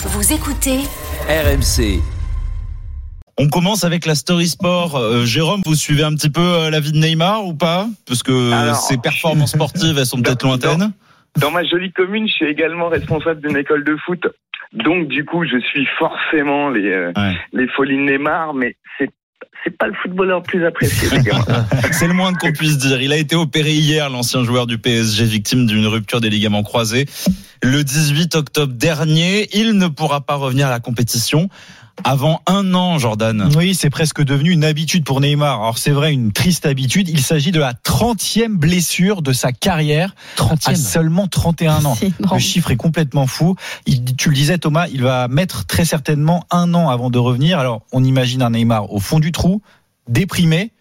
Vous écoutez RMC. On commence avec la story sport. Euh, Jérôme, vous suivez un petit peu euh, la vie de Neymar ou pas? Parce que Alors, ses performances sportives, elles sont peut-être lointaines. Dans ma jolie commune, je suis également responsable d'une école de foot. Donc, du coup, je suis forcément les, euh, Ouais. les folies de Neymar, mais c'est c'est pas le footballeur le plus apprécié. C'est le moins qu'on puisse dire. Il a été opéré hier, l'ancien joueur du PSG, victime d'une rupture des ligaments croisés. Le 18 octobre dernier, il ne pourra pas revenir à la compétition avant un an, Jordan. Oui, c'est presque devenu une habitude pour Neymar. Alors c'est vrai, une triste habitude. Il s'agit de la 30e blessure de sa carrière à seulement 31 ans. Le chiffre est complètement fou. Il, tu le disais Thomas, il va mettre très certainement un an avant de revenir. Alors on imagine un Neymar au fond du trou, déprimé.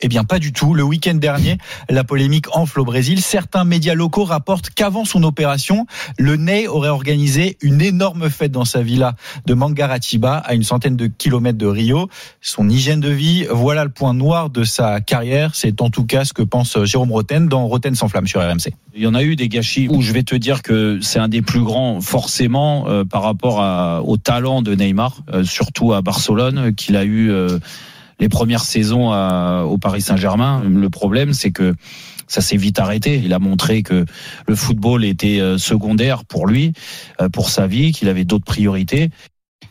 Eh bien, pas du tout. Le week-end dernier, la polémique enfle au Brésil. Certains médias locaux rapportent qu'avant son opération, le Ney aurait organisé une énorme fête dans sa villa de Mangaratiba, à une centaine de kilomètres de Rio. Son hygiène de vie, voilà le point noir de sa carrière. C'est en tout cas ce que pense Jérôme Roten dans Roten sans flamme sur RMC. Il y en a eu des gâchis où je vais te dire que c'est un des plus grands forcément euh, par rapport au talent de Neymar, euh, surtout à Barcelone, qu'il a eu euh, les premières saisons à- au Paris Saint-Germain. Le problème, c'est que ça s'est vite arrêté. Il a montré que le football était euh, secondaire pour lui, euh, pour sa vie, qu'il avait d'autres priorités.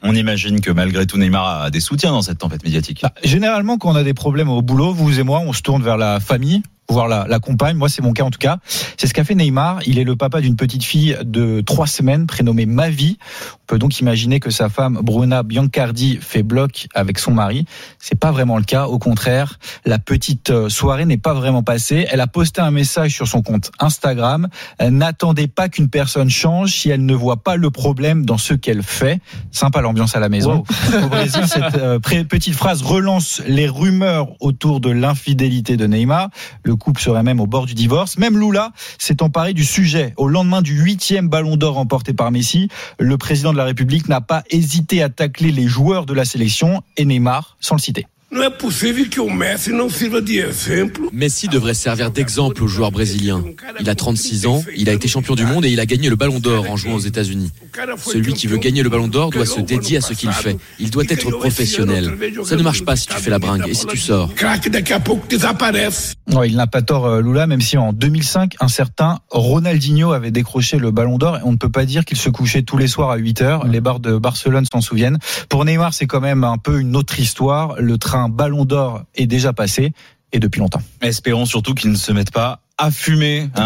On imagine que malgré tout, Neymar a des soutiens dans cette tempête médiatique. Bah, généralement, quand on a des problèmes au boulot, vous et moi, on se tourne vers la famille, voire la, la compagne. Moi, c'est mon cas en tout cas. C'est ce qu'a fait Neymar. Il est le papa d'une petite fille de trois semaines prénommée Mavi. On peut donc imaginer que sa femme Bruna Biancardi fait bloc avec son mari. C'est pas vraiment le cas. Au contraire, la petite euh, soirée n'est pas vraiment passée. Elle a posté un message sur son compte Instagram. N'attendez pas qu'une personne change si elle ne voit pas le problème dans ce qu'elle fait. Sympa l'ambiance à la maison. Au Brésil, cette euh, petite phrase relance les rumeurs autour de l'infidélité de Neymar. Le couple serait même au bord du divorce. Même Lula s'est emparé du sujet. Au lendemain du huitième ballon d'or remporté par Messi, le président de la République n'a pas hésité à tacler les joueurs de la sélection et Neymar, sans le citer. Não é possível que o Messi não sirva de exemplo. Messi devrait servir d'exemple aux joueurs brésiliens. Il a 36 ans, il a été champion du monde et il a gagné le ballon d'or en jouant aux États-Unis. Celui qui veut gagner le ballon d'or doit se dédier à ce qu'il fait. Il doit être professionnel. Ça ne marche pas si tu fais la bringue et si tu sors. Ouais, il n'a pas tort, euh, Lula, même si en 2005, un certain Ronaldinho avait décroché le ballon d'or. Et on ne peut pas dire qu'il se couchait tous les soirs à 8 heures. Les bars de Barcelone s'en souviennent. Pour Neymar, c'est quand même un peu une autre histoire. Le train ballon d'or est déjà passé et depuis longtemps. Espérons surtout qu'ils ne se mettent pas à fumer. hein.